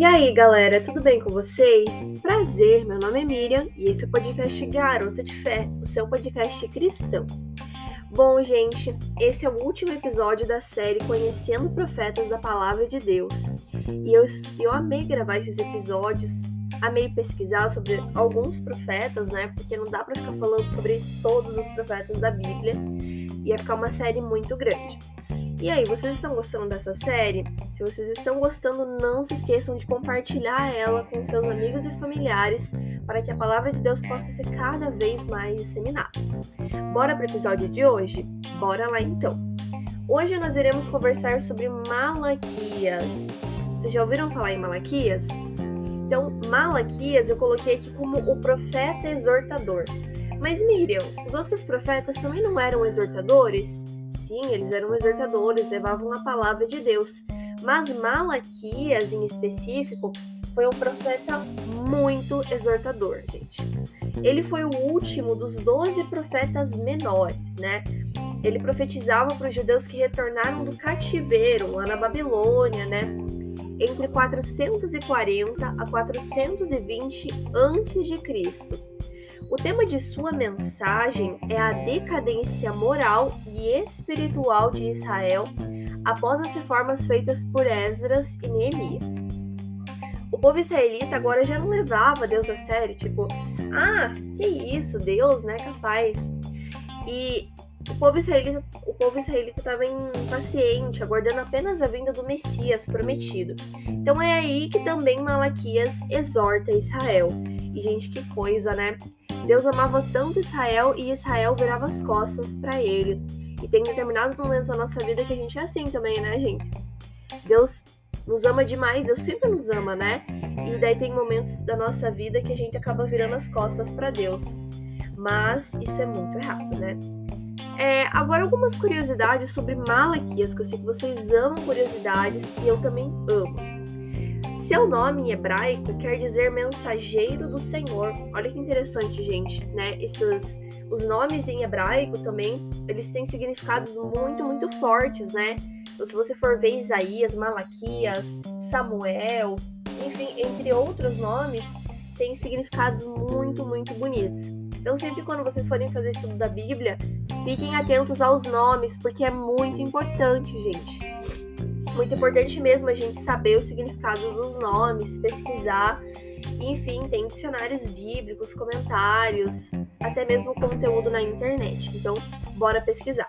E aí, galera, tudo bem com vocês? Prazer, meu nome é Miriam e esse é o podcast Garota de Fé, o seu podcast cristão. Bom, gente, esse é o último episódio da série Conhecendo Profetas da Palavra de Deus. E eu, eu amei gravar esses episódios, amei pesquisar sobre alguns profetas, né? Porque não dá para ficar falando sobre todos os profetas da Bíblia, ia ficar uma série muito grande. E aí, vocês estão gostando dessa série? Se vocês estão gostando, não se esqueçam de compartilhar ela com seus amigos e familiares para que a palavra de Deus possa ser cada vez mais disseminada. Bora para o episódio de hoje? Bora lá então! Hoje nós iremos conversar sobre Malaquias. Vocês já ouviram falar em Malaquias? Então, Malaquias eu coloquei aqui como o profeta exortador. Mas Miriam, os outros profetas também não eram exortadores? Sim, eles eram exortadores, levavam a palavra de Deus. Mas Malaquias, em específico, foi um profeta muito exortador, gente. Ele foi o último dos doze profetas menores, né? Ele profetizava para os judeus que retornaram do cativeiro lá na Babilônia, né? Entre 440 a 420 antes de Cristo. O tema de sua mensagem é a decadência moral e espiritual de Israel após as reformas feitas por Esdras e Neemias. O povo israelita agora já não levava Deus a sério, tipo, ah, que isso, Deus, né, capaz. E o povo israelita, o povo israelita estava impaciente, aguardando apenas a vinda do Messias prometido. Então é aí que também Malaquias exorta Israel. E gente, que coisa, né? Deus amava tanto Israel e Israel virava as costas para ele. E tem determinados momentos da nossa vida que a gente é assim também, né, gente? Deus nos ama demais, Deus sempre nos ama, né? E daí tem momentos da nossa vida que a gente acaba virando as costas para Deus. Mas isso é muito errado, né? É, agora, algumas curiosidades sobre Malaquias, que eu sei que vocês amam curiosidades e eu também amo. Seu nome em hebraico quer dizer mensageiro do Senhor. Olha que interessante, gente, né? Esses, os nomes em hebraico também, eles têm significados muito, muito fortes, né? Então, se você for ver Isaías, Malaquias, Samuel, enfim, entre outros nomes, tem significados muito, muito bonitos. Então, sempre quando vocês forem fazer estudo da Bíblia, fiquem atentos aos nomes, porque é muito importante, gente muito importante mesmo a gente saber os significados dos nomes, pesquisar. Enfim, tem dicionários bíblicos, comentários, até mesmo conteúdo na internet. Então, bora pesquisar.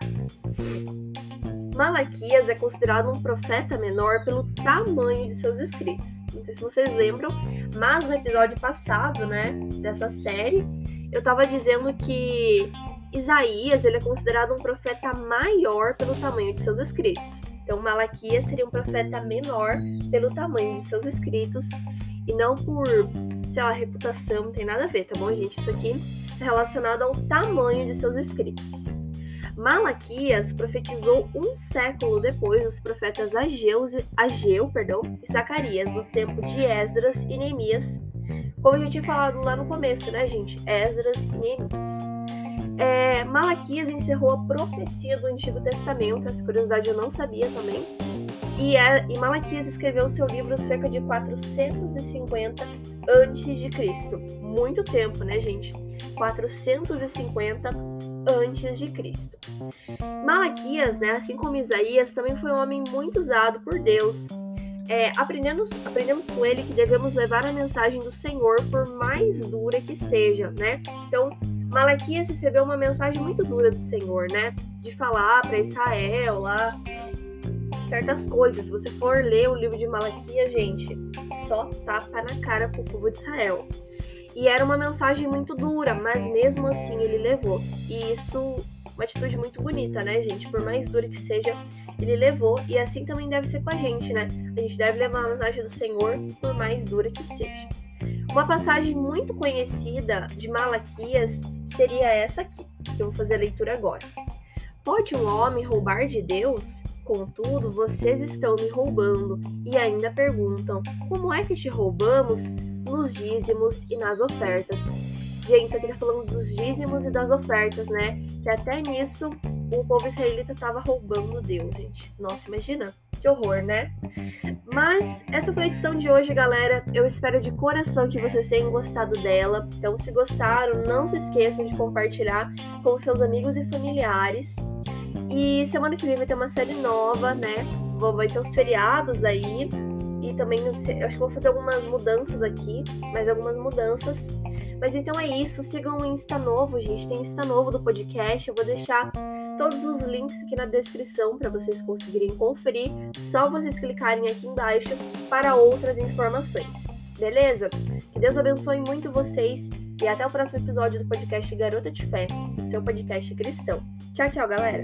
Malaquias é considerado um profeta menor pelo tamanho de seus escritos. Não sei se vocês lembram, mas no episódio passado, né, dessa série, eu estava dizendo que Isaías ele é considerado um profeta maior pelo tamanho de seus escritos. Então, Malaquias seria um profeta menor pelo tamanho de seus escritos e não por, sei lá, reputação, não tem nada a ver, tá bom, gente? Isso aqui é relacionado ao tamanho de seus escritos. Malaquias profetizou um século depois dos profetas Ageus, Ageu perdão, e Zacarias, no tempo de Esdras e Neemias. Como eu já tinha falado lá no começo, né, gente? Esdras e Neemias. É, Malaquias encerrou a profecia do Antigo Testamento, essa curiosidade eu não sabia também. E, é, e Malaquias escreveu seu livro cerca de 450 antes de Cristo. Muito tempo, né, gente? 450 antes de Cristo. Malaquias, né, assim como Isaías, também foi um homem muito usado por Deus. É, aprendemos, aprendemos com ele que devemos levar a mensagem do Senhor por mais dura que seja, né? Então, Malaquias recebeu uma mensagem muito dura do Senhor, né? De falar para Israel lá certas coisas. Se você for ler o livro de Malaquias, gente, só tapa na cara pro povo de Israel. E era uma mensagem muito dura, mas mesmo assim ele levou. E isso, uma atitude muito bonita, né, gente? Por mais dura que seja, ele levou. E assim também deve ser com a gente, né? A gente deve levar a mensagem do Senhor, por mais dura que seja. Uma passagem muito conhecida de Malaquias seria essa aqui, que eu vou fazer a leitura agora. Pode um homem roubar de Deus? Contudo, vocês estão me roubando e ainda perguntam: como é que te roubamos? Nos dízimos e nas ofertas. Gente, aqui tá falando dos dízimos e das ofertas, né? Que até nisso o povo israelita estava roubando Deus, gente. Nossa, imagina. Horror, né? Mas essa foi a edição de hoje, galera. Eu espero de coração que vocês tenham gostado dela. Então, se gostaram, não se esqueçam de compartilhar com seus amigos e familiares. E semana que vem vai ter uma série nova, né? Vai ter os feriados aí. E também, eu acho que vou fazer algumas mudanças aqui, mais algumas mudanças. Mas então é isso. Sigam o Insta novo, gente. Tem Insta novo do podcast. Eu vou deixar todos os links aqui na descrição para vocês conseguirem conferir. Só vocês clicarem aqui embaixo para outras informações. Beleza? Que Deus abençoe muito vocês e até o próximo episódio do podcast Garota de Fé, o seu podcast cristão. Tchau, tchau, galera!